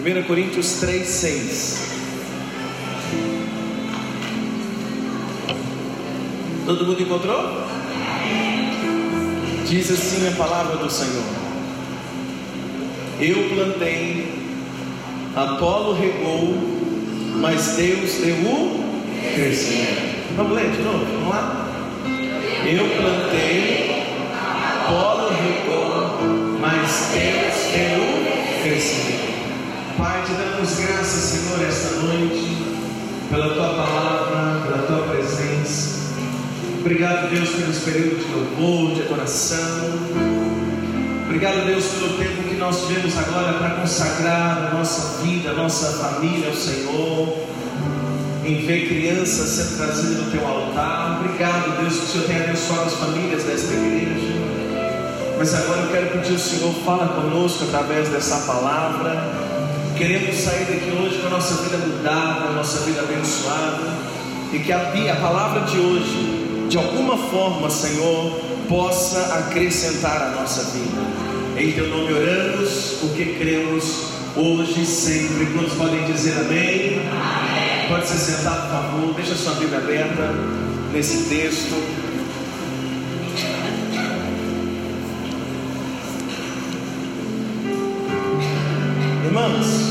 1 Coríntios 3, 6. Todo mundo encontrou? Diz assim a palavra do Senhor: Eu plantei, Apolo regou, mas Deus deu o crescimento. Vamos ler de novo? Vamos lá? Eu plantei, Apolo regou, mas Deus deu o crescimento. Te damos graças, Senhor, esta noite, pela tua palavra, pela tua presença. Obrigado, Deus, pelos períodos de louvor, de adoração. Obrigado, Deus, pelo tempo que nós tivemos agora para consagrar a nossa vida, a nossa família ao Senhor. Em ver crianças sendo trazidas no teu altar. Obrigado, Deus, que o Senhor tenha abençoado as famílias desta igreja. Mas agora eu quero pedir ao Senhor, fala conosco através dessa palavra. Queremos sair daqui hoje com a nossa vida mudada, a nossa vida abençoada. E que a, a palavra de hoje de alguma forma, Senhor, possa acrescentar a nossa vida. Em teu nome oramos, porque cremos hoje e sempre. Todos podem dizer amém? amém. Pode se sentar, por favor. Deixa a sua Bíblia aberta nesse texto. Irmãos,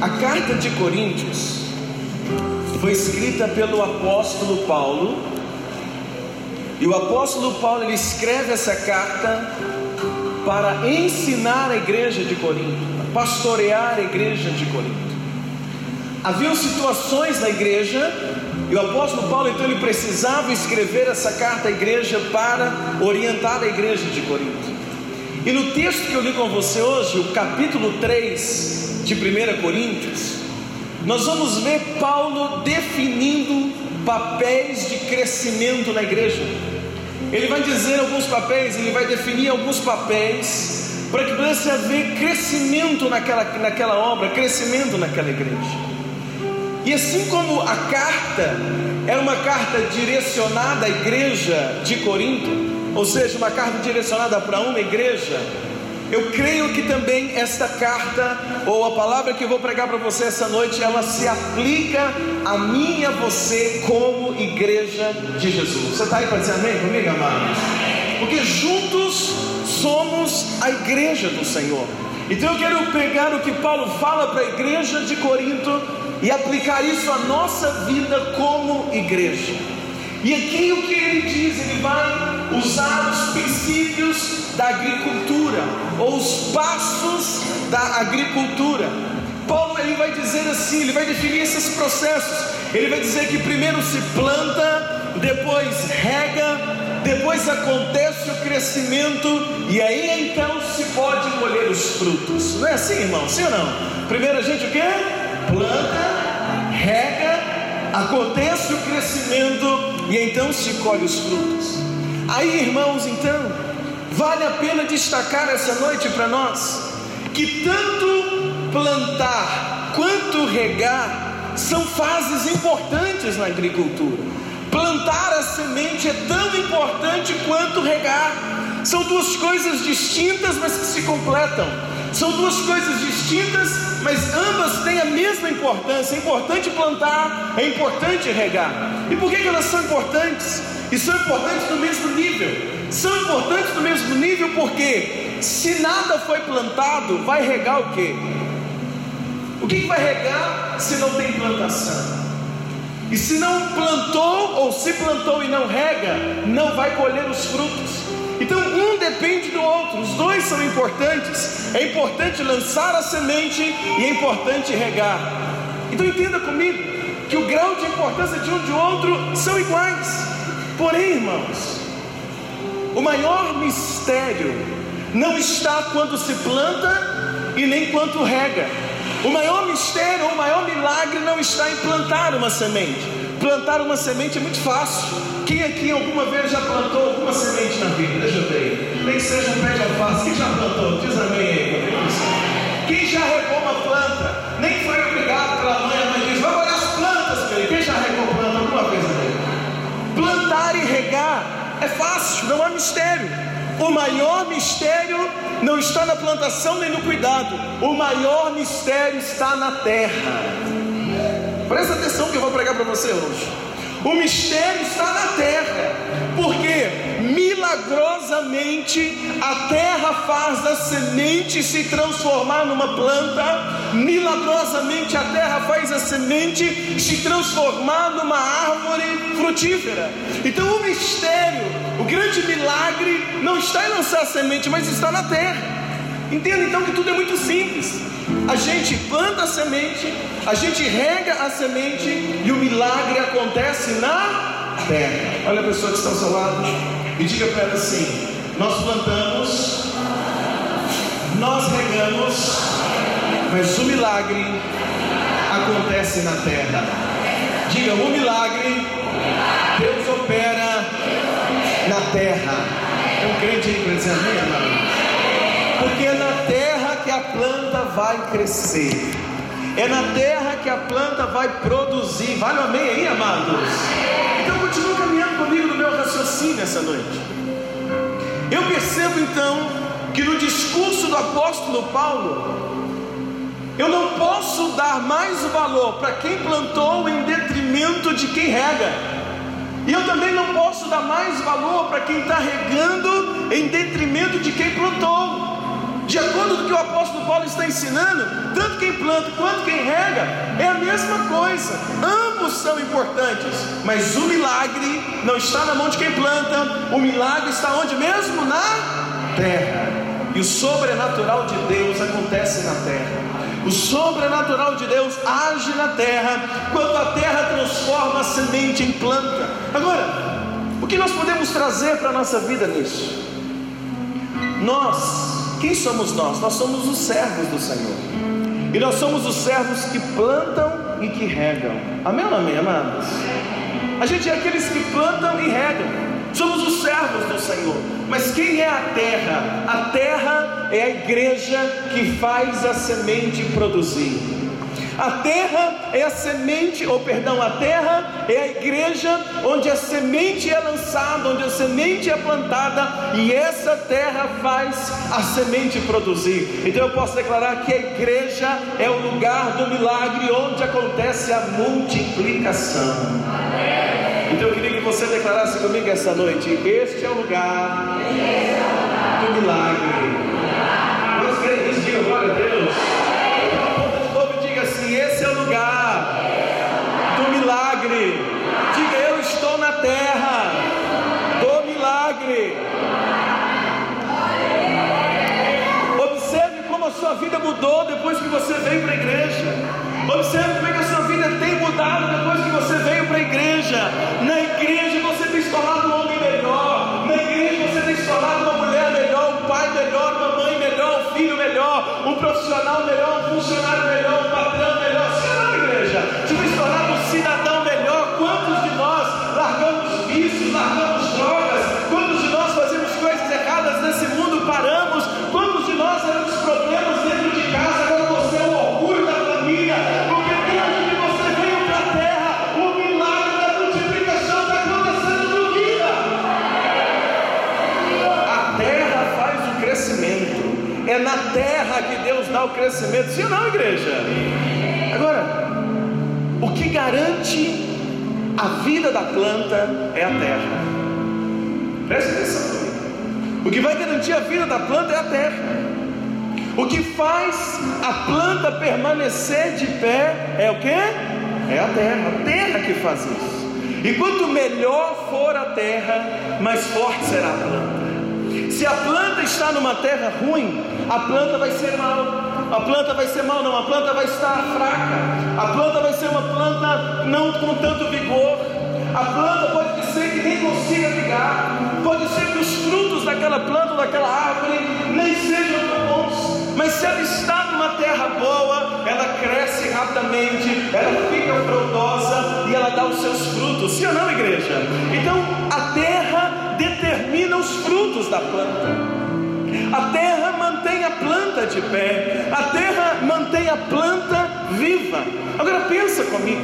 a carta de Coríntios foi escrita pelo apóstolo Paulo. E o apóstolo Paulo ele escreve essa carta para ensinar a igreja de Corinto, pastorear a igreja de Corinto. Havia situações na igreja e o apóstolo Paulo então ele precisava escrever essa carta à igreja para orientar a igreja de Corinto. E no texto que eu li com você hoje, o capítulo 3 de 1 Coríntios, nós vamos ver Paulo definindo papéis de crescimento na igreja. Ele vai dizer alguns papéis, ele vai definir alguns papéis para que pudesse haver crescimento naquela, naquela obra, crescimento naquela igreja. E assim como a carta era uma carta direcionada à igreja de Corinto, ou seja, uma carta direcionada para uma igreja, eu creio que também esta carta, ou a palavra que eu vou pregar para você essa noite, ela se aplica a mim e a você como igreja de Jesus. Você está aí para dizer amém comigo, amados? Porque juntos somos a igreja do Senhor. Então eu quero pegar o que Paulo fala para a igreja de Corinto e aplicar isso à nossa vida como igreja. E aqui o que ele diz, ele vai usar os princípios da agricultura, ou os passos da agricultura. Paulo ele vai dizer assim, ele vai definir esses processos. Ele vai dizer que primeiro se planta, depois rega, depois acontece o crescimento e aí então se pode colher os frutos. Não é assim, irmão? Sim ou não? Primeiro a gente o que? Planta, rega, acontece o crescimento e então se colhe os frutos. Aí, irmãos, então, Vale a pena destacar essa noite para nós que tanto plantar quanto regar são fases importantes na agricultura. Plantar a semente é tão importante quanto regar. São duas coisas distintas, mas que se completam. São duas coisas distintas, mas ambas têm a mesma importância. É importante plantar, é importante regar. E por que elas são importantes? E são importantes no mesmo nível são importantes no mesmo nível porque se nada foi plantado, vai regar o que? O que vai regar se não tem plantação? E se não plantou, ou se plantou e não rega, não vai colher os frutos. Então um depende do outro, os dois são importantes. É importante lançar a semente e é importante regar. Então entenda comigo que o grau de importância de um de outro são iguais. Porém, irmãos, o maior mistério não está quando se planta e nem quando rega. O maior mistério, o maior milagre não está em plantar uma semente. Plantar uma semente é muito fácil. Quem aqui alguma vez já plantou alguma semente na vida? Deixa eu ver. Nem que seja um pé de alface. Quem já plantou? Diz amém aí. Quem já regou uma planta? Nem foi obrigado pela mãe, a mãe diz: vai olhar as plantas, filho. Quem já regou planta alguma vez aí? Plantar e regar é fácil, não há mistério. O maior mistério não está na plantação nem no cuidado, o maior mistério está na terra. Presta atenção que eu vou pregar para você hoje. O mistério está na terra, porque milagrosamente a terra faz a semente se transformar numa planta, milagrosamente a terra faz a semente se transformar numa árvore frutífera. Então o mistério, o grande milagre, não está em lançar a semente, mas está na terra. Entenda então que tudo é muito simples. A gente planta a semente, a gente rega a semente e o milagre acontece na terra. Olha a pessoa que está ao seu lado e diga para ela assim: Nós plantamos, nós regamos, mas o milagre acontece na terra. Diga: O milagre, Deus opera na terra. É um crente aí amém, amado? Porque na planta vai crescer. É na terra que a planta vai produzir. Vale o amém aí, amados? Então continue caminhando comigo no meu raciocínio essa noite. Eu percebo então que no discurso do apóstolo Paulo, eu não posso dar mais o valor para quem plantou em detrimento de quem rega. E eu também não posso dar mais valor para quem está regando em detrimento de quem plantou. De acordo com o que o apóstolo Paulo está ensinando, tanto quem planta quanto quem rega é a mesma coisa. Ambos são importantes, mas o milagre não está na mão de quem planta, o milagre está onde mesmo? Na terra. E o sobrenatural de Deus acontece na terra. O sobrenatural de Deus age na terra quando a terra transforma a semente em planta. Agora, o que nós podemos trazer para a nossa vida nisso? Nós quem somos nós? Nós somos os servos do Senhor. E nós somos os servos que plantam e que regam. Amém ou amém, amados? A gente é aqueles que plantam e regam. Somos os servos do Senhor. Mas quem é a terra? A terra é a igreja que faz a semente produzir. A terra é a semente, ou perdão, a terra é a igreja onde a semente é lançada, onde a semente é plantada, e essa terra faz a semente produzir. Então eu posso declarar que a igreja é o lugar do milagre onde acontece a multiplicação. Então eu queria que você declarasse comigo essa noite: Este é o lugar do milagre. O crescimento. Sim ou não, igreja? Agora, o que garante a vida da planta é a terra. Preste atenção. O que vai garantir a vida da planta é a terra. O que faz a planta permanecer de pé é o que? É a terra. A terra que faz isso. E quanto melhor for a terra, mais forte será a planta. Se a planta está numa terra ruim, a planta vai ser mal. A planta vai ser mal, não, a planta vai estar fraca. A planta vai ser uma planta não com tanto vigor. A planta pode ser que nem consiga ligar. Pode ser que os frutos daquela planta, daquela árvore, nem sejam tão bons. Mas se ela está numa terra boa, ela cresce rapidamente, ela fica frondosa e ela dá os seus frutos. Sim ou não, igreja? Então a terra determina os frutos da planta. A terra mantém a planta de pé, a terra mantém a planta viva. Agora pensa comigo.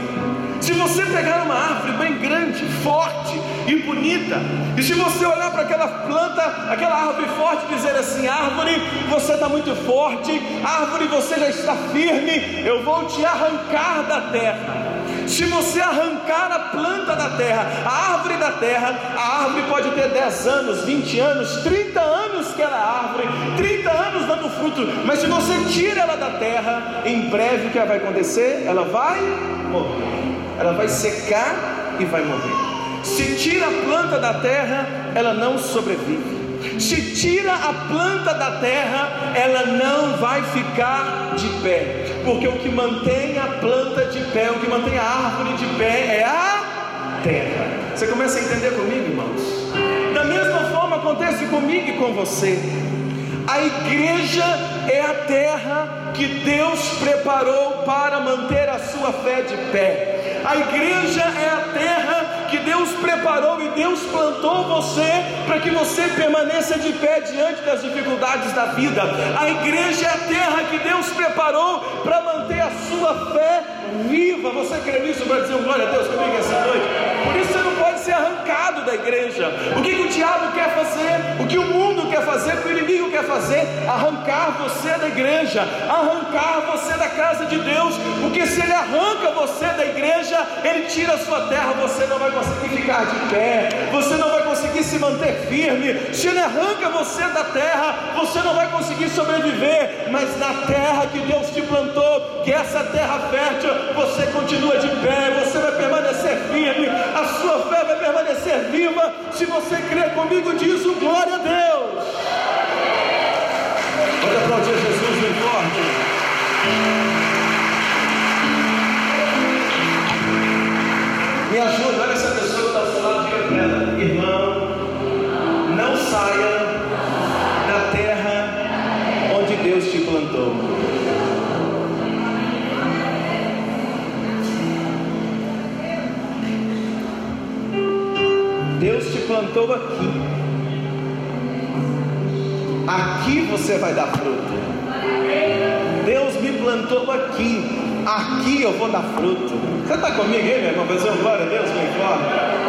Se você pegar uma árvore bem grande, forte e bonita, e se você olhar para aquela planta, aquela árvore forte, dizer assim: árvore, você está muito forte, árvore, você já está firme, eu vou te arrancar da terra. Se você arrancar a planta da terra, a árvore da terra, a árvore pode ter 10 anos, 20 anos, 30 anos que ela é árvore, 30 anos dando fruto, mas se você tira ela da terra, em breve o que vai acontecer? Ela vai morrer ela vai secar e vai morrer. Se tira a planta da terra, ela não sobrevive. Se tira a planta da terra, ela não vai ficar de pé, porque o que mantém a planta de pé, o que mantém a árvore de pé é a terra. Você começa a entender comigo, irmãos? Da mesma forma acontece comigo e com você. A igreja é a terra que Deus preparou para manter a sua fé de pé. A igreja é a terra que Deus preparou e Deus plantou você para que você permaneça de pé diante das dificuldades da vida. A igreja é a terra que Deus preparou para manter a sua fé viva. Você crê nisso para dizer glória a Deus comigo essa noite? Por isso você não ser arrancado da igreja. O que, que o diabo quer fazer? O que o mundo quer fazer? O que o inimigo quer fazer? Arrancar você da igreja, arrancar você da casa de Deus. Porque se ele arranca você da igreja, ele tira a sua terra, você não vai conseguir ficar de pé, você não vai conseguir se manter firme. Se ele arranca você da terra, você não vai conseguir sobreviver. Mas na terra que Deus te plantou, que essa terra fértil, você continua de pé, você vai permanecer firme, a sua fé vai permanecer viva. Se você crer comigo, diz o glória a Deus. Pode aplaudir Jesus bem forte. Me ajuda, olha essa pessoa que está ao seu lado, diga para ela, irmão, não saia da terra onde Deus te plantou. Plantou aqui. Aqui você vai dar fruto. Deus me plantou aqui. Aqui eu vou dar fruto. Você está comigo meu irmão? Fazer um glória a Deus bem forte.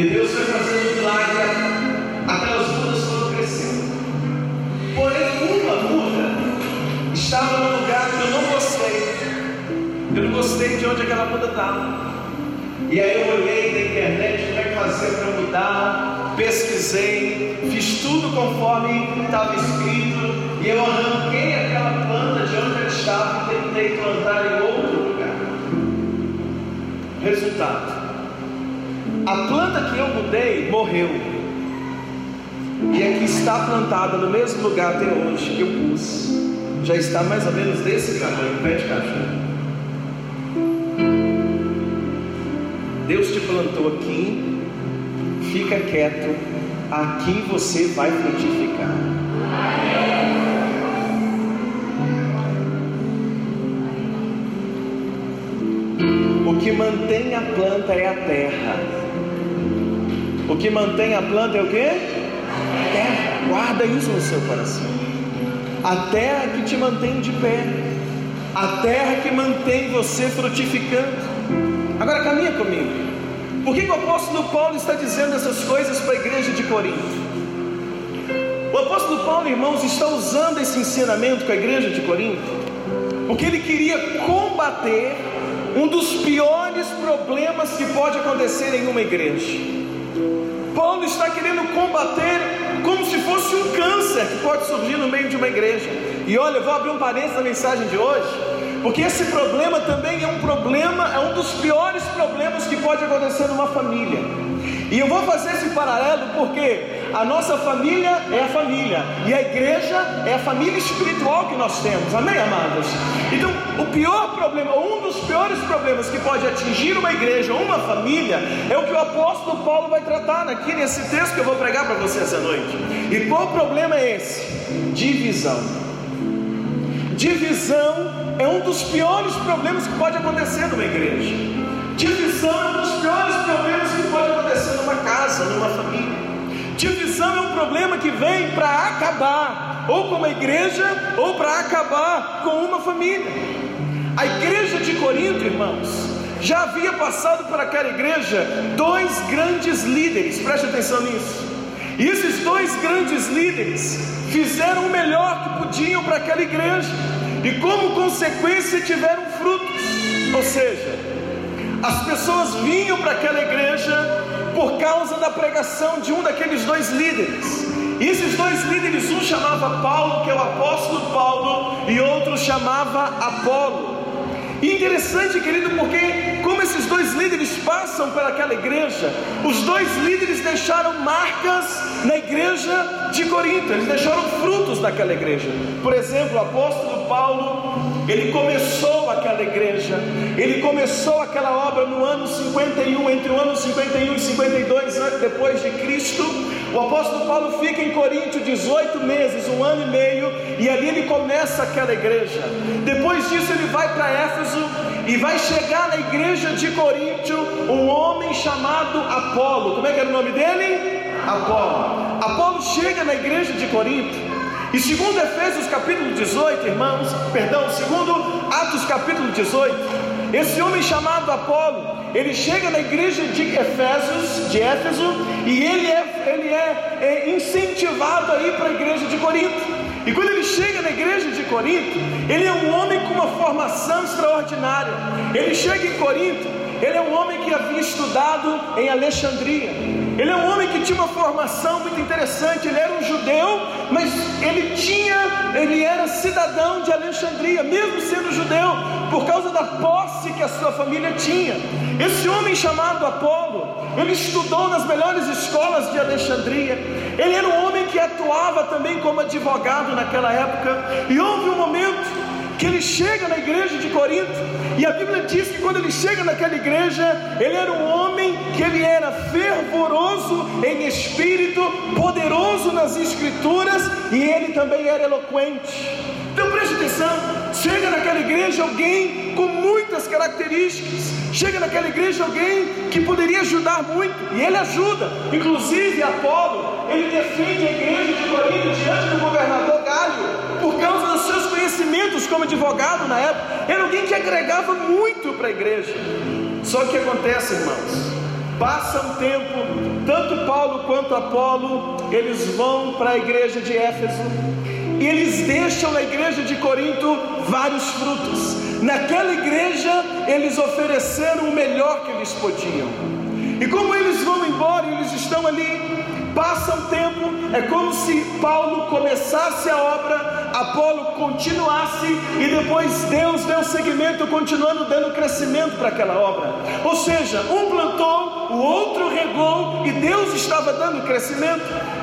E Deus foi fazendo um milagre, aquelas mudas foram crescendo. Porém, uma muda estava num lugar que eu não gostei. Eu não gostei de onde aquela muda estava. E aí eu olhei na internet como é que fazer para mudar, pesquisei, fiz tudo conforme estava escrito, e eu arranquei aquela planta de onde ela estava e tentei plantar em outro lugar. Resultado: a planta que eu mudei morreu. E que está plantada no mesmo lugar até hoje que eu pus. Já está mais ou menos desse tamanho, pé de cachorro. Deus te plantou aqui, fica quieto, aqui você vai frutificar. O que mantém a planta é a terra. O que mantém a planta é o que? Terra. Guarda isso no seu coração. A terra que te mantém de pé. A terra que mantém você frutificando. Agora caminha comigo. Por que, que o apóstolo Paulo está dizendo essas coisas para a igreja de Corinto? O apóstolo Paulo, irmãos, está usando esse ensinamento com a igreja de Corinto, porque ele queria combater um dos piores problemas que pode acontecer em uma igreja. Paulo está querendo combater como se fosse um câncer que pode surgir no meio de uma igreja. E olha, eu vou abrir um parênteses na mensagem de hoje. Porque esse problema também é um problema, é um dos piores problemas que pode acontecer numa família. E eu vou fazer esse paralelo porque A nossa família é a família, e a igreja é a família espiritual que nós temos, amém, amados? Então, o pior problema, um dos piores problemas que pode atingir uma igreja ou uma família, é o que o apóstolo Paulo vai tratar aqui nesse texto que eu vou pregar para vocês essa noite. E qual problema é esse? Divisão. Divisão é um dos piores problemas que pode acontecer numa igreja. Divisão é um dos piores problemas que pode acontecer numa casa, numa família. Divisão é um problema que vem para acabar, ou com uma igreja, ou para acabar com uma família. A igreja de Corinto, irmãos, já havia passado por aquela igreja dois grandes líderes, preste atenção nisso. E esses dois grandes líderes fizeram o melhor que podiam para aquela igreja, e como consequência tiveram frutos, ou seja, as pessoas vinham para aquela igreja por causa da pregação de um daqueles dois líderes. E esses dois líderes, um chamava Paulo, que é o apóstolo Paulo, e outro chamava Apolo. E interessante, querido, porque como esses dois líderes passam pelaquela igreja, os dois líderes deixaram marcas na igreja de Corinto, eles deixaram frutos naquela igreja. Por exemplo, o apóstolo Paulo, ele começou aquela igreja, ele começou aquela obra no ano 51, entre o ano 51 e 52 anos depois de Cristo. O apóstolo Paulo fica em Corinto 18 meses, um ano e meio, e ali ele começa aquela igreja. Depois disso, ele vai para Éfeso e vai chegar na igreja de Corinto um homem chamado Apolo. Como é que era o nome dele? Apolo. Apolo chega na igreja de Corinto. E segundo Efésios capítulo 18, irmãos, perdão, segundo Atos capítulo 18, esse homem chamado Apolo, ele chega na igreja de Efésios, de Éfeso, e ele é, ele é, é incentivado a ir para a igreja de Corinto. E quando ele chega na igreja de Corinto, ele é um homem com uma formação extraordinária. Ele chega em Corinto, ele é um homem que havia estudado em Alexandria. Ele é um homem que tinha uma formação muito interessante. Ele era um judeu, mas ele tinha, ele era cidadão de Alexandria, mesmo sendo judeu, por causa da posse que a sua família tinha. Esse homem chamado Apolo, ele estudou nas melhores escolas de Alexandria. Ele era um homem que atuava também como advogado naquela época. E houve um momento que ele chega na igreja de Corinto, e a Bíblia diz que quando ele chega naquela igreja, ele era um homem que ele era fervoroso em espírito, poderoso nas escrituras, e ele também era eloquente. Então preste atenção, chega naquela igreja alguém com muitas características, chega naquela igreja alguém que poderia ajudar muito, e ele ajuda, inclusive Apolo, ele defende a igreja de Corinto diante do governador Galho, por causa conhecimentos como advogado na época, era alguém que agregava muito para a igreja. Só que acontece, irmãos, passa um tempo, tanto Paulo quanto Apolo, eles vão para a igreja de Éfeso, e eles deixam na igreja de Corinto vários frutos. Naquela igreja, eles ofereceram o melhor que eles podiam. E como eles vão embora, eles estão ali Passa um tempo, é como se Paulo começasse a obra, Apolo continuasse e depois Deus deu seguimento, continuando dando crescimento para aquela obra. Ou seja, um plantou, o outro regou e Deus estava dando crescimento.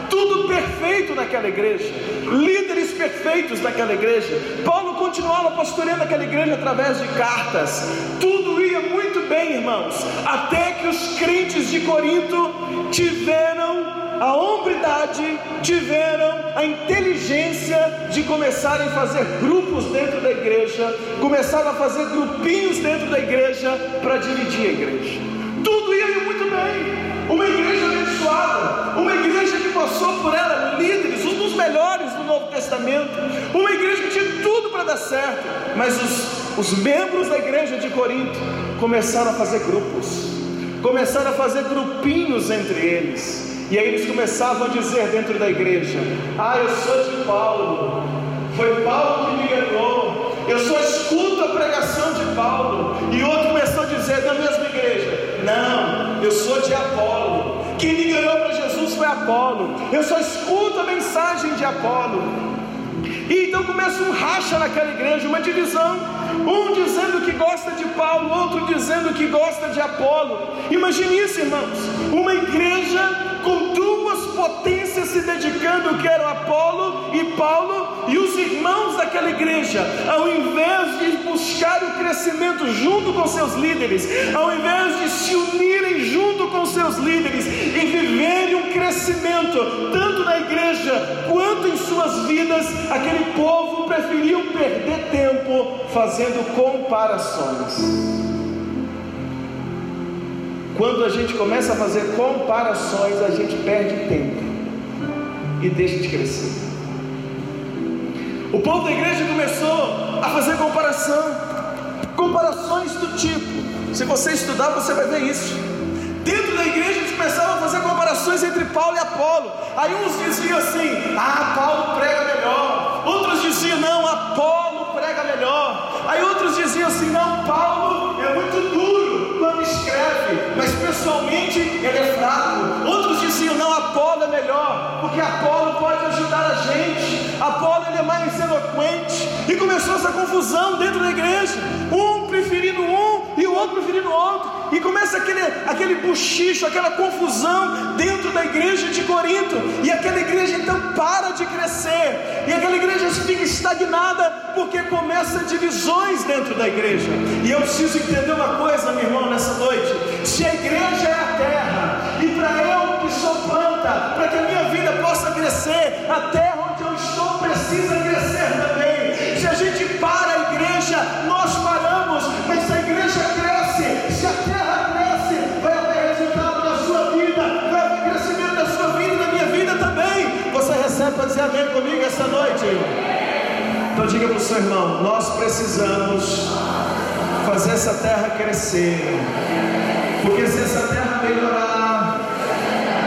Tudo perfeito naquela igreja, líderes perfeitos naquela igreja. Paulo continuava pastoreando aquela igreja através de cartas. Tudo ia muito bem, irmãos, até que os crentes de Corinto tiveram a tiveram a inteligência de começarem a fazer grupos dentro da igreja, começaram a fazer grupinhos dentro da igreja para dividir a igreja. Tudo ia muito bem. Uma igreja abençoada, uma igreja que passou por ela líderes, um dos melhores do Novo Testamento, uma igreja que tinha tudo para dar certo, mas os, os membros da igreja de Corinto começaram a fazer grupos, começaram a fazer grupinhos entre eles e aí eles começavam a dizer dentro da igreja: Ah, eu sou de Paulo, foi Paulo que me ganhou, eu só escuto a pregação de Paulo. E outro começou a dizer da mesma igreja: Não, eu sou de Apolo. Quem me ganhou para Jesus foi Apolo. Eu só escuto a mensagem de Apolo. E então começa um racha naquela igreja, uma divisão. Um dizendo que gosta de Paulo, outro dizendo que gosta de Apolo. Imagine isso, irmãos. Uma igreja com potência se dedicando, que eram Apolo e Paulo e os irmãos daquela igreja, ao invés de buscar o crescimento junto com seus líderes, ao invés de se unirem junto com seus líderes e viverem um crescimento, tanto na igreja quanto em suas vidas, aquele povo preferiu perder tempo fazendo comparações. Quando a gente começa a fazer comparações, a gente perde tempo e deixa de crescer. O povo da igreja começou a fazer comparação, comparações do tipo. Se você estudar, você vai ver isso. Dentro da igreja eles começavam a fazer comparações entre Paulo e Apolo. Aí uns diziam assim: Ah, Paulo prega melhor. Outros diziam: Não, Apolo prega melhor. Aí outros diziam assim: Não, Paulo é muito duro quando escreve, mas pessoalmente ele é fraco. Outros diziam: Não, Apolo é melhor, porque Apolo pode ajudar a gente. Apolo ele é mais eloquente. E começou essa confusão dentro da igreja: um o outro preferindo outro. E começa aquele, aquele buchicho, aquela confusão dentro da igreja de Corinto. E aquela igreja então para de crescer. E aquela igreja fica estagnada porque começa divisões dentro da igreja. E eu preciso entender uma coisa, meu irmão, nessa noite. Se a igreja é a terra, e para eu que sou planta, para que a minha vida possa crescer, a terra onde eu estou precisa crescer também. Se a gente para a igreja, dizer amém comigo essa noite? Então diga para o seu irmão, nós precisamos fazer essa terra crescer. Porque se essa terra melhorar,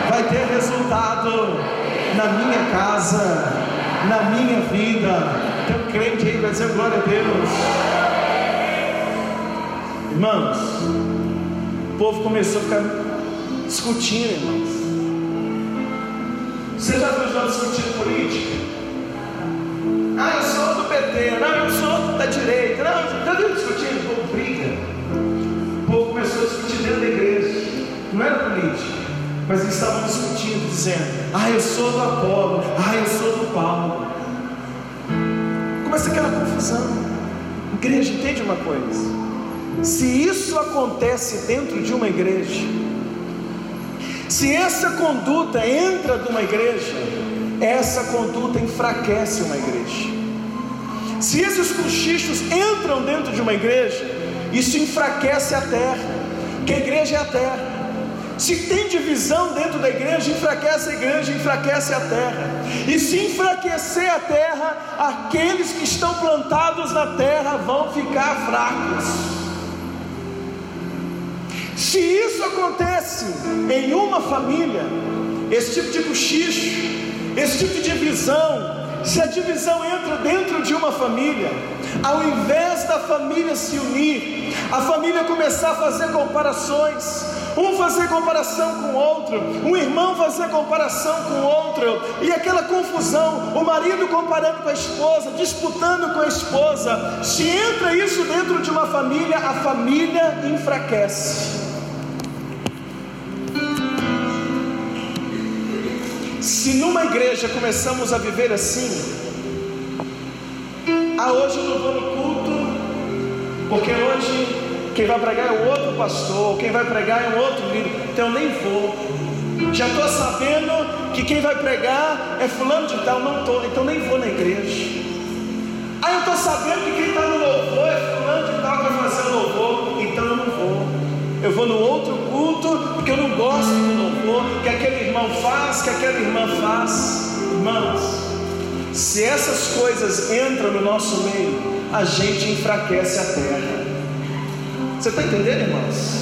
vai ter resultado na minha casa, na minha vida. Tem um crente aí vai dizer glória a Deus. Irmãos, o povo começou a ficar discutindo, irmãos. Você já viu já discutindo política? Ah, eu sou do PT, não, eu sou da direita, não, já viu discutindo? O povo briga. O povo começou a discutir dentro da igreja. Não era política, mas eles estavam discutindo, dizendo: Ah, eu sou do Apolo, ah, eu sou do Paulo. Começa aquela confusão. Igreja, entende uma coisa? Se isso acontece dentro de uma igreja, se essa conduta entra de uma igreja, essa conduta enfraquece uma igreja. Se esses cochichos entram dentro de uma igreja, isso enfraquece a terra, que a igreja é a terra. Se tem divisão dentro da igreja, enfraquece a igreja, enfraquece a terra. E se enfraquecer a terra, aqueles que estão plantados na terra vão ficar fracos. Se isso acontece em uma família, esse tipo de cochicho, esse tipo de divisão, se a divisão entra dentro de uma família, ao invés da família se unir, a família começar a fazer comparações, um fazer comparação com o outro, um irmão fazer comparação com o outro, e aquela confusão, o marido comparando com a esposa, disputando com a esposa, se entra isso dentro de uma família, a família enfraquece. Se numa igreja começamos a viver assim, ah, hoje eu não vou no culto, porque hoje quem vai pregar é o outro pastor, quem vai pregar é um outro líder, então eu nem vou. Já estou sabendo que quem vai pregar é fulano de tal, não estou, então nem vou na igreja. Ah, eu estou sabendo que quem está no louvor é fulano de tal que vai fazer o louvor, então eu não vou. Eu vou no outro culto porque eu não gosto do louvor que aquele irmão faz, que aquela irmã faz. Irmãos, se essas coisas entram no nosso meio, a gente enfraquece a terra. Você está entendendo, irmãos?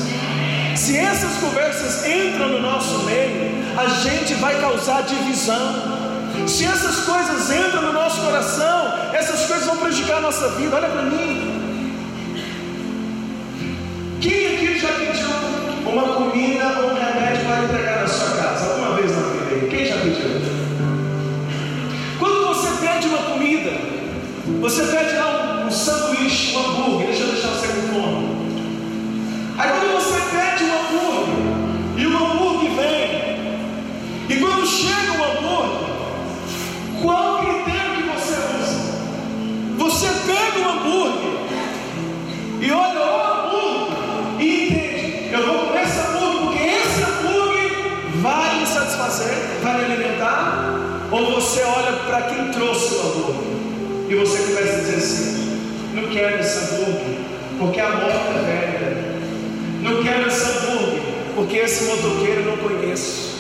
Se essas conversas entram no nosso meio, a gente vai causar divisão. Se essas coisas entram no nosso coração, essas coisas vão prejudicar a nossa vida. Olha para mim. Quem aqui já pediu uma comida ou um Você pede lá um, um sanduíche, um hambúrguer, deixa eu deixar você com fome. Aí quando você pede um hambúrguer, e o hambúrguer vem, e quando chega o hambúrguer, qual critério que você usa? Você pega o hambúrguer e olha o hambúrguer e entende, eu vou comer esse hambúrguer, porque esse hambúrguer vai me satisfazer, vai me alimentar, ou você olha para quem trouxe o hambúrguer? E você começa a dizer assim: não quero esse hambúrguer, porque a moto é velha. Não quero esse hambúrguer, porque esse motoqueiro eu não conheço.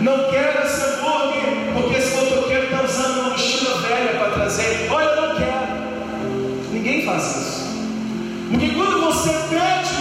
Não quero esse hambúrguer, porque esse motoqueiro está usando uma mochila velha para trazer. Olha, não quero. Ninguém faz isso. Porque quando você pede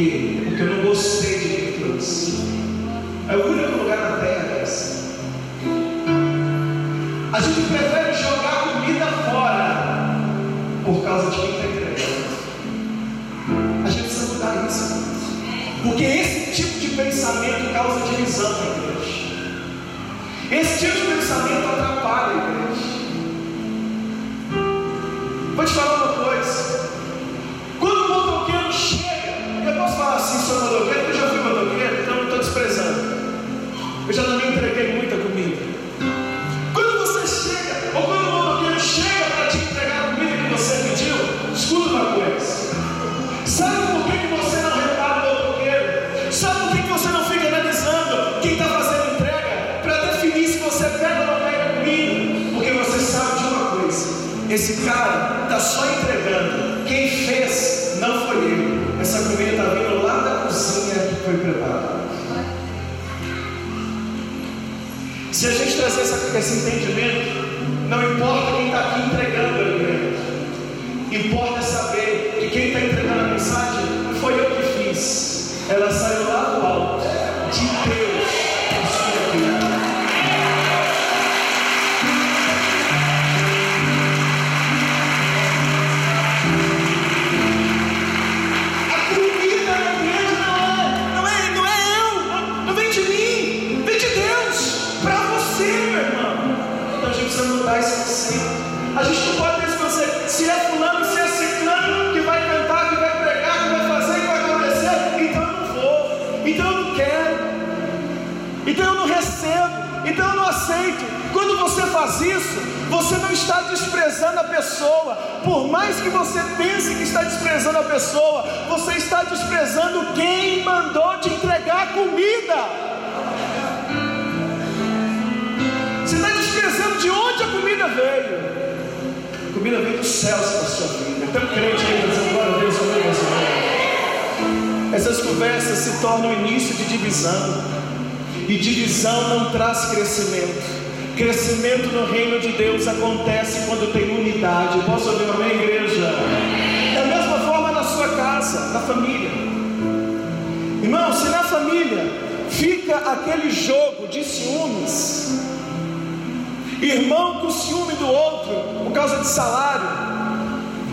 quê? Porque eu não gostei de quem trouxe. É o único lugar na terra é assim. A gente prefere jogar comida fora por causa de quem está entregando. A gente precisa mudar isso. Porque esse tipo de pensamento causa divisão na igreja. Esse tipo de pensamento atrapalha a igreja. Vou te falar uma Eu já também entreguei muita comida. Quando você chega, ou quando o motoqueiro chega para te entregar a comida que você pediu, escuta uma coisa. Sabe por que, que você não repara o motoqueiro? Sabe por que, que você não fica analisando quem está fazendo entrega para definir se você pega ou não pega comida? Porque você sabe de uma coisa: esse cara está só esse entendimento, não importa então eu não recebo, então eu não aceito. Quando você faz isso, você não está desprezando a pessoa. Por mais que você pense que está desprezando a pessoa, você está desprezando quem mandou te entregar a comida. Você está desprezando de onde a comida veio. A comida veio dos céus para a sua vida. Então, crente aí, dizendo, glória a Deus. Essas conversas se tornam início de divisão. E divisão não traz crescimento. Crescimento no reino de Deus acontece quando tem unidade. Posso ouvir amém, igreja? Da mesma forma na sua casa, na família. Irmão, se na família fica aquele jogo de ciúmes, irmão com ciúme do outro por causa de salário,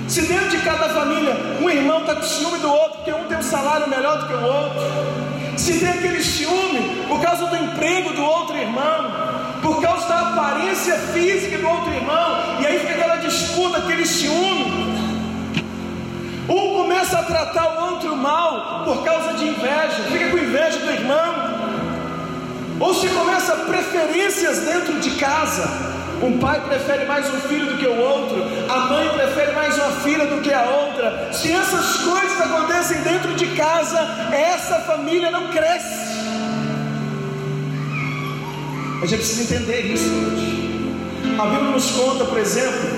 se dentro de cada família um irmão está com ciúme do outro, porque um tem um salário melhor do que o outro, se tem aquele ciúme por causa do emprego do outro irmão, por causa da aparência física do outro irmão, e aí fica aquela disputa, aquele ciúme. Um começa a tratar o outro mal por causa de inveja, fica com inveja do irmão. Ou se começa preferências dentro de casa. Um pai prefere mais um filho do que o outro, a mãe prefere mais uma filha do que a outra. Se essas coisas acontecem dentro de casa, essa família não cresce. A gente precisa entender isso hoje. A Bíblia nos conta, por exemplo,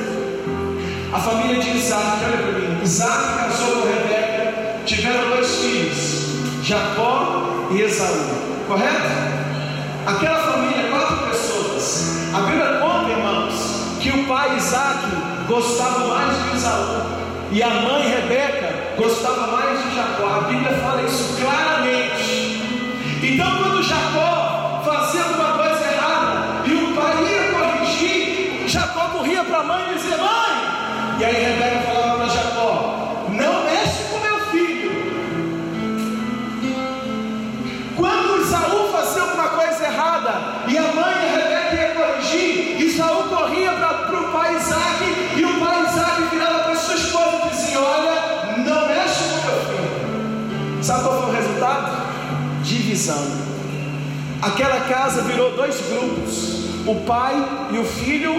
a família de Isaac, olha para mim. Isaac casou com Rebeca, tiveram dois filhos, Jacó e Esaú, correto? Aquela família, quatro pessoas. A Bíblia pai Isaac gostava mais de Esaú. E a mãe Rebeca gostava mais de Jacó. A Bíblia fala isso claramente. Então, quando Jacó fazia alguma coisa errada e o pai ia corrigir, Jacó corria para a mãe e dizia: Mãe! E aí Rebeca Divisão. Aquela casa virou dois grupos: o pai e o filho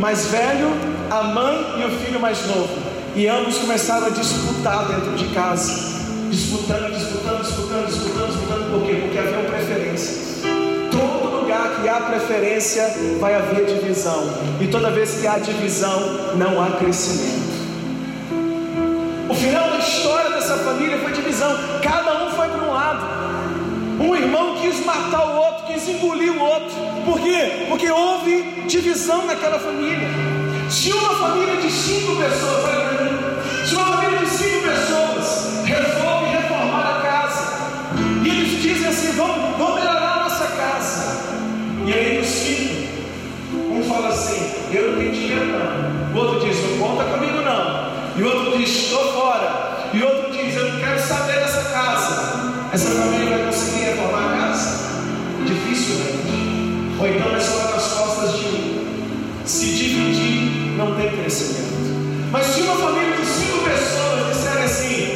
mais velho, a mãe e o filho mais novo. E ambos começaram a disputar dentro de casa. Disputando, disputando, disputando, disputando, disputando. Por quê? Porque haviam preferências. Todo lugar que há preferência vai haver divisão. E toda vez que há divisão, não há crescimento. Um irmão quis matar o outro, quis engolir o outro. Por quê? Porque houve divisão naquela família. Se uma família de cinco pessoas, para mim, se uma família de cinco pessoas resolve reformar a casa, e eles dizem assim: vamos, vamos melhorar a nossa casa. E aí os cinco, um fala assim: eu não tenho dinheiro não. O outro diz: não conta comigo não. E o outro diz: estou fora. Essa família vai conseguir reformar a casa? Dificilmente. Ou então é só nas costas de um. Se dividir, não tem crescimento. Mas se uma família de cinco pessoas disserem assim: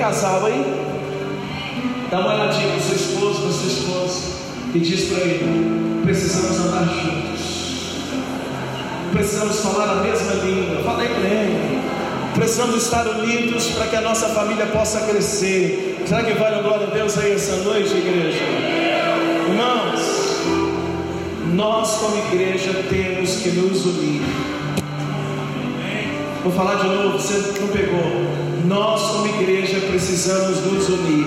casal aí? Dá uma olhadinha no seu esposo, na sua esposa, e diz para ele: precisamos andar juntos, precisamos falar a mesma língua. Fala aí para ele. Precisamos estar unidos para que a nossa família possa crescer. Será que vale a glória a Deus aí essa noite, igreja? Irmãos, nós como igreja temos que nos unir. Vou falar de novo, você não pegou. Nós como igreja precisamos nos unir.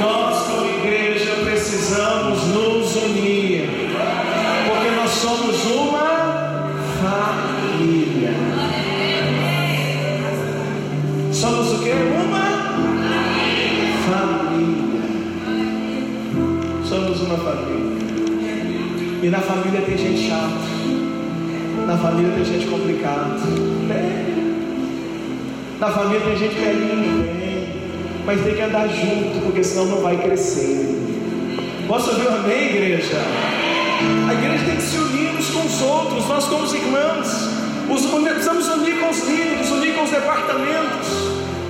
Nós como igreja precisamos nos unir. Porque nós somos uma família. Somos o que? Uma família. Somos uma família. E na família tem gente chata. Na família tem gente complicada. Tem. Na família tem gente que é tem. Mas tem que andar junto, porque senão não vai crescer. Posso ouvir amém, igreja? A igreja tem que se unir uns com os outros, nós como os irmãos. Os, precisamos unir com os líderes, unir com os departamentos.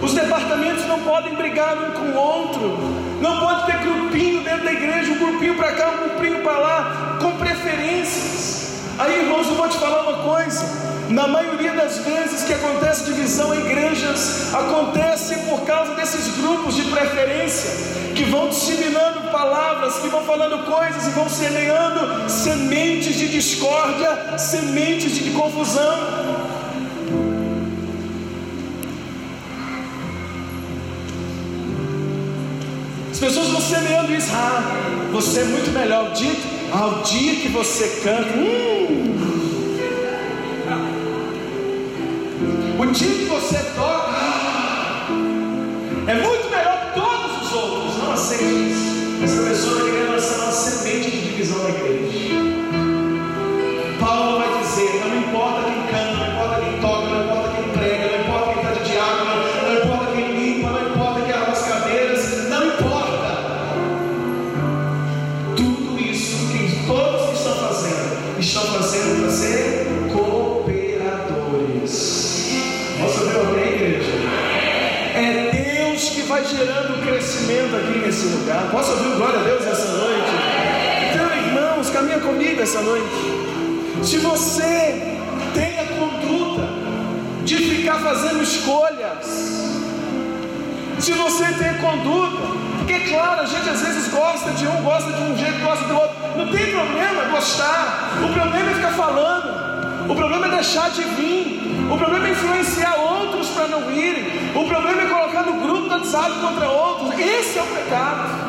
Os departamentos não podem brigar um com o outro. Não pode ter grupinho dentro da igreja, um grupinho para cá, um grupinho para lá, com preferências. Aí, irmãos, eu vou te falar uma coisa. Na maioria das vezes que acontece divisão em igrejas, acontece por causa desses grupos de preferência que vão disseminando palavras, que vão falando coisas e vão semeando sementes de discórdia, sementes de confusão. As pessoas vão semeando isso. Ah, você é muito melhor. O dia, ah, o dia que você canta. Hum, o dia que você toca. é muito melhor que todos os outros. Não aceite isso. Essa pessoa está lançar uma semente de divisão na Posso ouvir glória a Deus essa noite? Então, irmãos, caminha comigo essa noite. Se você tem a conduta de ficar fazendo escolhas, se você tem conduta, porque claro, a gente às vezes gosta de um, gosta de um jeito, gosta do outro. Não tem problema gostar. O problema é ficar falando. O problema é deixar de vir. O problema é influenciar outros para não irem. O problema é colocar no grupo do WhatsApp contra outros. Esse é o pecado.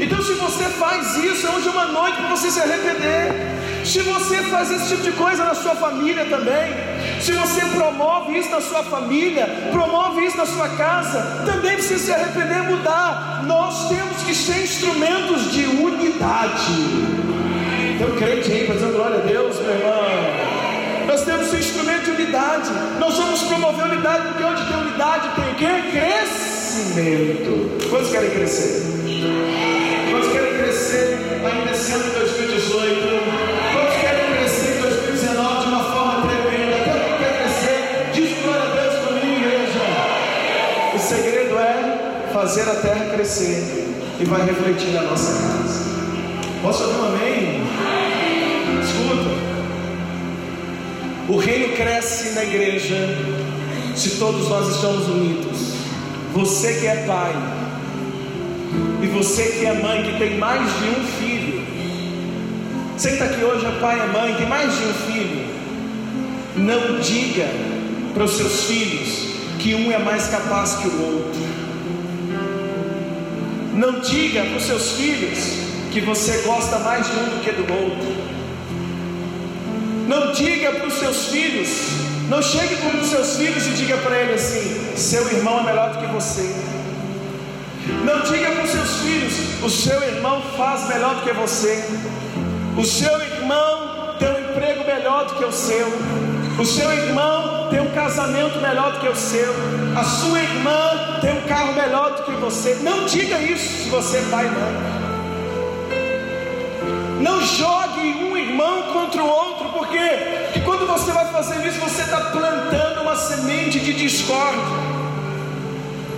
Então, se você faz isso, é hoje uma noite para você se arrepender. Se você faz esse tipo de coisa na sua família também, se você promove isso na sua família, promove isso na sua casa, também precisa se arrepender e mudar. Nós temos que ser instrumentos de unidade. Um crente aí fazendo glória a Deus, meu irmão. Nós temos que ser instrumento de unidade. Nós vamos promover unidade, porque onde tem unidade tem o quê? Crescimento. Quantos querem crescer? Quantos querem crescer ainda sendo ano 2018? Quantos querem crescer em 2019 de uma forma tremenda? Quem quer crescer? Diz glória a Deus comigo, igreja. O segredo é fazer a terra crescer e vai refletir na nossa casa. Posso ouvir um amém? Escuta. O reino cresce na igreja se todos nós estamos unidos. Você que é pai, e você que é mãe, que tem mais de um filho. Está aqui hoje é pai, é mãe, tem mais de um filho. Não diga para os seus filhos que um é mais capaz que o outro. Não diga para os seus filhos que você gosta mais de um do que do outro. Não diga para os seus filhos, não chegue para os seus filhos e diga para ele assim: seu irmão é melhor do que você. Não diga para os seus filhos: o seu irmão faz melhor do que você. O seu irmão tem um emprego melhor do que o seu. O seu irmão tem um casamento melhor do que o seu. A sua irmã tem um carro melhor do que você. Não diga isso se você é pai mãe. Não jogue um irmão contra o outro, porque quando você vai fazer isso, você está plantando uma semente de discórdia.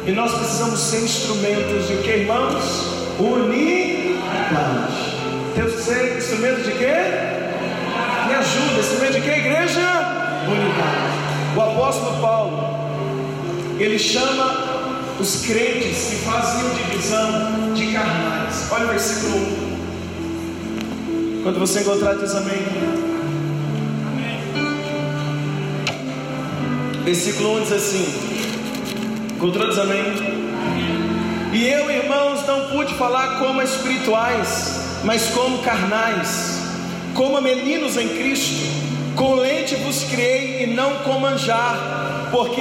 E nós precisamos ser instrumentos de que, irmãos? Unidade. Temos que ser instrumentos de quê? Me ajuda, instrumento de quê, igreja? Unidade. O apóstolo Paulo, ele chama os crentes que faziam divisão de carnais. Olha o versículo 1. Quando você encontrar, diz amém. Versículo 1 diz assim: Diz amém. E eu, irmãos, não pude falar como espirituais, mas como carnais, como meninos em Cristo. Com leite vos criei e não com manjar, porque,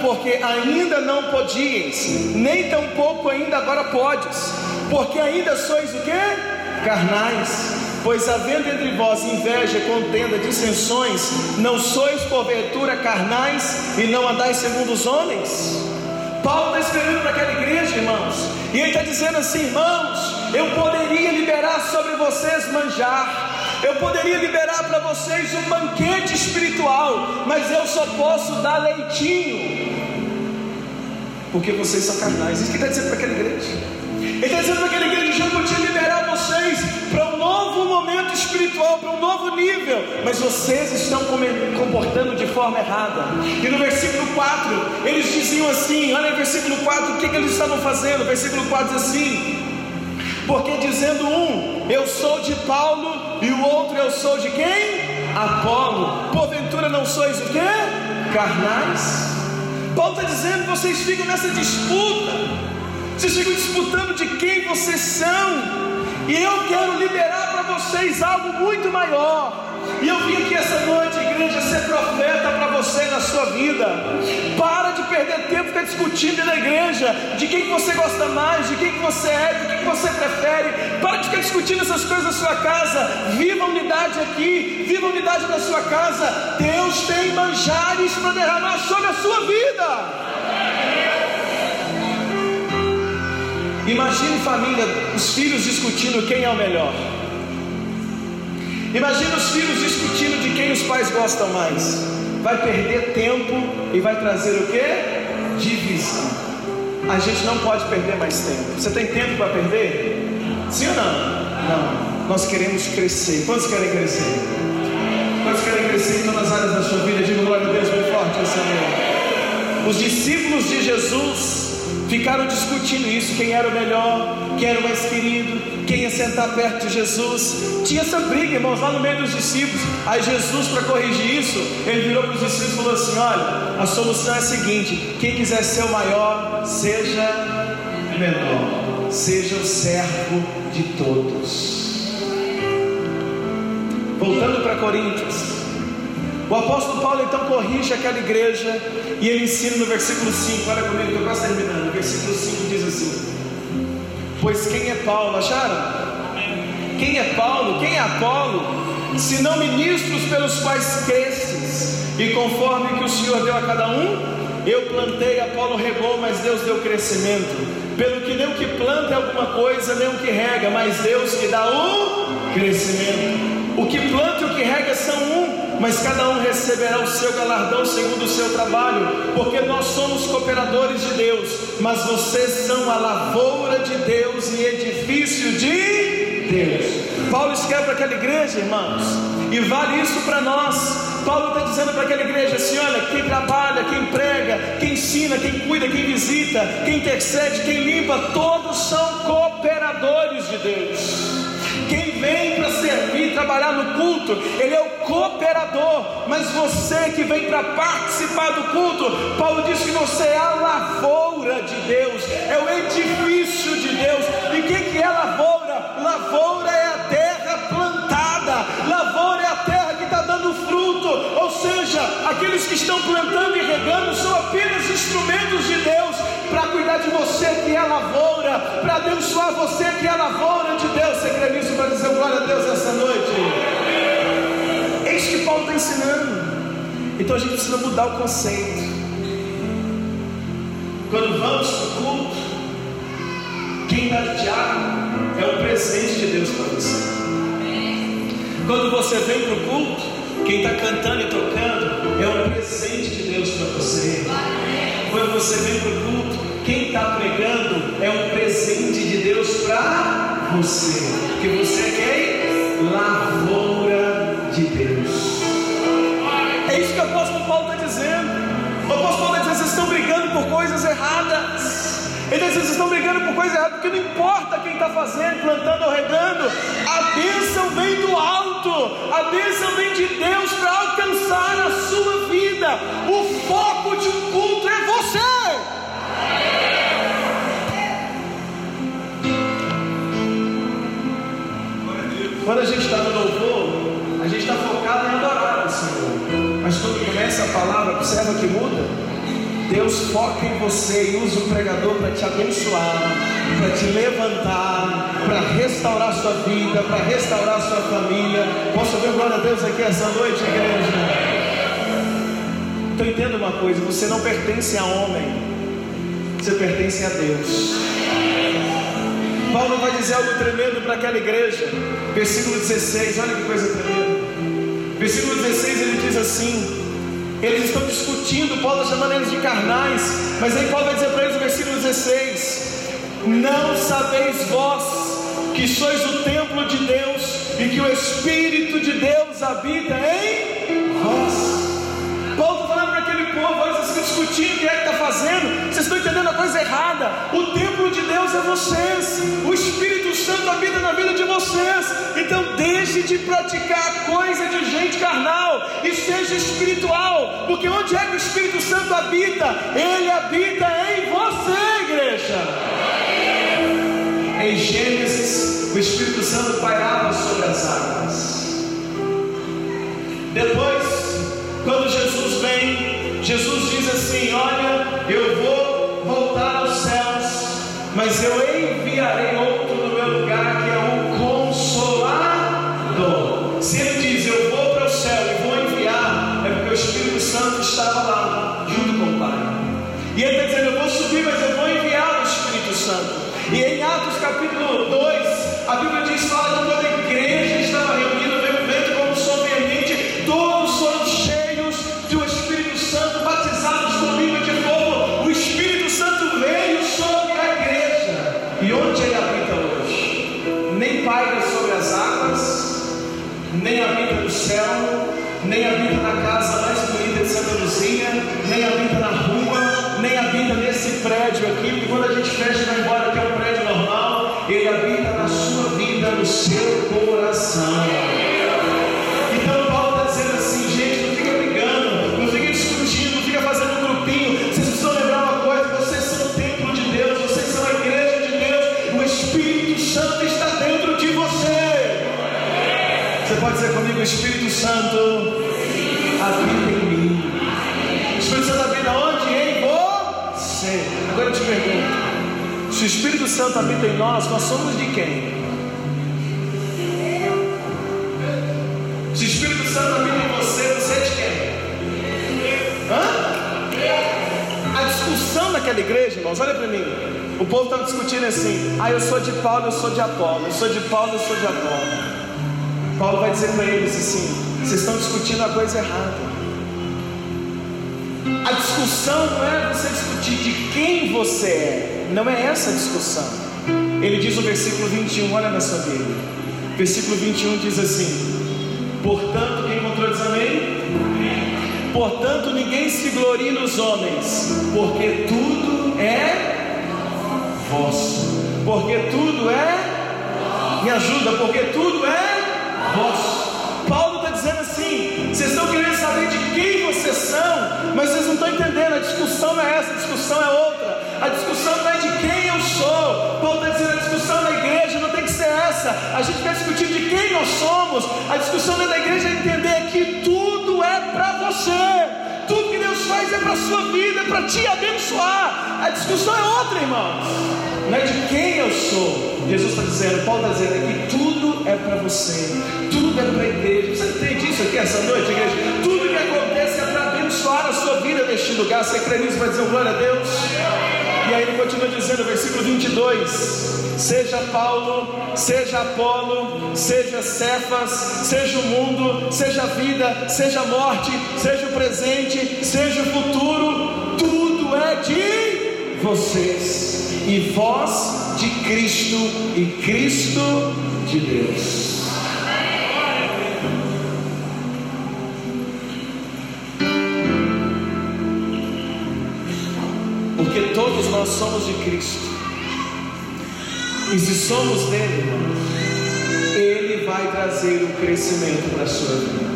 porque ainda não podíeis, nem tampouco ainda agora podes, porque ainda sois o que? Carnais. Pois havendo entre vós inveja, contenda, dissensões, não sois porventura carnais e não andais segundo os homens? Paulo está escrevendo para aquela igreja, irmãos, e ele está dizendo assim, irmãos, eu poderia liberar sobre vocês manjar, eu poderia liberar para vocês um banquete espiritual, mas eu só posso dar leitinho, porque vocês são carnais. Isso que está dizendo para aquela igreja. Ele está dizendo para aquela igreja que eu podia novo nível, mas vocês estão comportando de forma errada. E no versículo 4, eles diziam assim: olha no versículo 4, o que, que eles estavam fazendo? O versículo 4 diz assim: porque dizendo um, eu sou de Paulo, e o outro, eu sou de quem? Apolo. Porventura não sois o quê? Carnais. Paulo está dizendo: vocês ficam nessa disputa. Vocês ficam disputando de quem vocês são. E eu quero liberar para vocês algo muito maior. E eu vim aqui essa noite, igreja, ser profeta para você na sua vida. Para de perder tempo ficar discutindo na igreja de quem você gosta mais, de quem você é, de quem você prefere. Para de ficar discutindo essas coisas na sua casa. Viva a unidade aqui, viva a unidade na sua casa. Deus tem manjares para derramar sobre a sua vida. Imagine família, os filhos discutindo quem é o melhor. Imagine os filhos discutindo de quem os pais gostam mais. Vai perder tempo e vai trazer o que? Divisão. a gente não pode perder mais tempo. Você tem tempo para perder? Sim ou não? Não. Nós queremos crescer. Quantos querem crescer? Quantos querem crescer em todas as áreas da sua vida? Diga glória a Deus bem forte, Senhor. Os discípulos de Jesus Ficaram discutindo isso: quem era o melhor, quem era o mais querido, quem ia sentar perto de Jesus. Tinha essa briga, irmãos, lá no meio dos discípulos. Aí Jesus, para corrigir isso, ele virou para os discípulos e falou assim: Olha, a solução é a seguinte: quem quiser ser o maior, seja menor, seja o servo de todos. Voltando para Coríntios. O apóstolo Paulo então corrige aquela igreja e ele ensina no versículo 5, olha comigo eu quase terminando. O versículo 5 diz assim: Pois quem é Paulo? Acharam? Quem é Paulo? Quem é Apolo? Se não ministros pelos quais cresces, e conforme que o Senhor deu a cada um, eu plantei, Apolo regou, mas Deus deu crescimento. Pelo que nem o que planta é alguma coisa, nem o que rega, mas Deus que dá o crescimento. O que planta e o que rega são um mas cada um receberá o seu galardão segundo o seu trabalho, porque nós somos cooperadores de Deus, mas vocês são a lavoura de Deus e edifício de Deus. Paulo escreve para aquela igreja, irmãos, e vale isso para nós. Paulo está dizendo para aquela igreja assim: olha, quem trabalha, quem prega, quem ensina, quem cuida, quem visita, quem intercede, quem limpa, todos são cooperadores de Deus. Quem vem para servir, trabalhar no culto, ele é o cooperador. Mas você que vem para participar do culto, Paulo diz que você é a lavoura de Deus, é o edifício de Deus. E o que, que é lavoura? Lavoura é a terra plantada, lavoura é a terra que está dando fruto. Ou seja, aqueles que estão plantando e regando são apenas instrumentos de Deus para cuidar de você que é lavoura, para abençoar você que é lavoura de Deus. Você crê nisso para dizer glória a Deus essa noite? É isso que Paulo está ensinando. Então a gente precisa mudar o conceito. Quando vamos para o culto, quem está de diabo é um presente de Deus para você. Quando você vem para o culto, quem está cantando e tocando é um presente de Deus para você. Quando você vem para o culto, quem está pregando é um presente de Deus para você. Que você é quem? Lavoura de Deus. É isso que o apóstolo Paulo está dizendo. O apóstolo Paulo está vocês estão brigando por coisas erradas. Ele diz: vocês estão brigando por coisas erradas, porque não importa quem está fazendo, plantando ou regando, a bênção vem do alto, a bênção vem de Deus para alcançar a sua vida. O foco de um culto é você. Quando a gente está no louvor, a gente está focado em adorar o Senhor. Mas quando começa a palavra, observa que muda. Deus foca em você e usa o pregador para te abençoar, para te levantar, para restaurar sua vida, para restaurar sua família. Posso ouvir glória a Deus aqui essa noite, igreja? Então entenda uma coisa: você não pertence a homem, você pertence a Deus. Paulo vai dizer algo tremendo para aquela igreja. Versículo 16, olha que coisa tremenda. Versículo 16 ele diz assim: eles estão discutindo, Paulo está chamando eles de carnais, mas aí Paulo vai dizer para eles no versículo 16: Não sabeis vós que sois o templo de Deus e que o Espírito de Deus habita em vós. Paulo está falando para aquele povo, olha, vocês estão discutindo o que é que está fazendo, vocês estão entendendo a coisa errada. O templo é vocês, o Espírito Santo habita na vida de vocês. Então deixe de praticar coisa de gente carnal e seja espiritual, porque onde é que o Espírito Santo habita? Ele habita em você, igreja. Em Gênesis, o Espírito Santo pairava sobre as águas. Depois, quando Jesus vem, Jesus diz assim: Olha, eu vou mas eu enviarei outro no meu lugar, Espírito Santo habita em mim. O Espírito Santo habita onde? Em você. Agora eu te pergunto: se o Espírito Santo habita em nós, nós somos de quem? Se o Espírito Santo habita em você, você é de quem? Hã? A discussão naquela igreja, irmãos, olha para mim. O povo estava discutindo assim: ah, eu sou de Paulo, eu sou de Apolo, eu sou de Paulo, eu sou de Apolo. Paulo vai dizer para eles assim: vocês estão discutindo a coisa errada. A discussão não é você discutir de quem você é, não é essa a discussão. Ele diz no versículo 21, olha na sua Bíblia. Versículo 21 diz assim: Portanto, quem encontrou diz amém? Portanto, ninguém se glorie nos homens, porque tudo é vosso. Porque tudo é, me ajuda, porque tudo é vosso. Paulo está dizendo assim: vocês estão querendo saber de quem vocês são, mas vocês não estão entendendo. A discussão não é essa, a discussão é outra. A discussão não é de quem eu sou. Paulo está dizendo: a discussão da igreja não tem que ser essa. A gente quer discutir de quem nós somos. A discussão da igreja é entender que tudo é para você. Tudo que Deus faz é para a sua vida, é para te abençoar. A discussão é outra, irmãos. Não é de quem eu sou. Jesus está dizendo, Paulo está dizendo que tudo é para você, tudo é para a igreja. Você entende isso aqui essa noite, igreja? Tudo que acontece é para abençoar a sua vida neste lugar. Você crê nisso? Vai dizer glória a Deus? E aí ele continua dizendo, versículo 22: Seja Paulo, seja Apolo, seja Cefas, seja o mundo, seja a vida, seja a morte, seja o presente, seja o futuro, tudo é de vocês, e vós de Cristo, e Cristo de Deus. Porque todos nós somos de Cristo. E se somos dele, ele vai trazer o crescimento para a sua vida.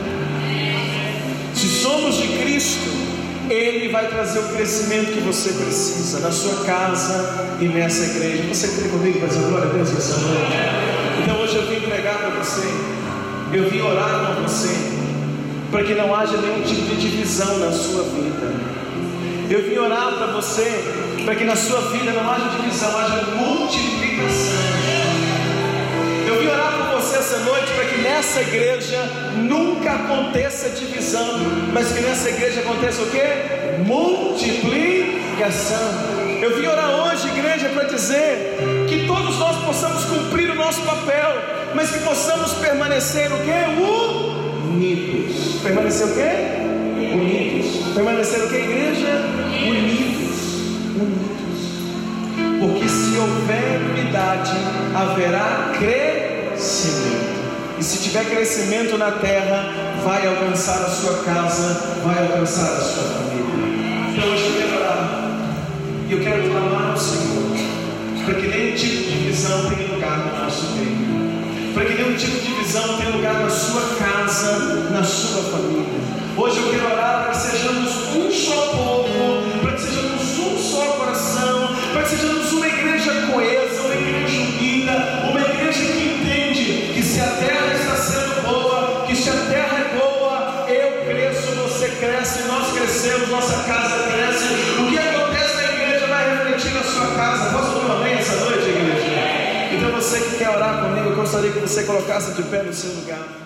Se somos de Cristo, ele vai trazer o crescimento que você precisa na sua casa e nessa igreja. Você crê comigo, mas glória a Deus essa noite. Então hoje eu vim pregar para você, eu vim orar com você, para que não haja nenhum tipo de divisão na sua vida. Eu vim orar para você, para que na sua vida não haja divisão, haja multiplicação. Eu vim orar você essa noite para que nessa igreja nunca aconteça divisão, mas que nessa igreja aconteça o que? Multiplicação. Eu vim orar hoje, igreja, para dizer que todos nós possamos cumprir o nosso papel, mas que possamos permanecer o que? Unidos. Permanecer o que? unidos. Permanecer o que, igreja? Unidos. Unidos. Porque se houver unidade, haverá E se tiver crescimento na terra, vai alcançar a sua casa, vai alcançar a sua família. Então hoje eu quero orar. E eu quero clamar ao Senhor. Para que nenhum tipo de divisão tenha lugar no nosso meio para que nenhum tipo de divisão tenha lugar na sua casa, na sua família. Hoje eu quero orar para que sejamos um só povo, para que sejamos um só coração, para que sejamos uma igreja coesa, crescemos, nossa casa cresce. O que acontece na igreja vai refletir na sua casa. Posso um amém essa noite, igreja? Então você que quer orar comigo, eu gostaria que você colocasse de pé no seu lugar.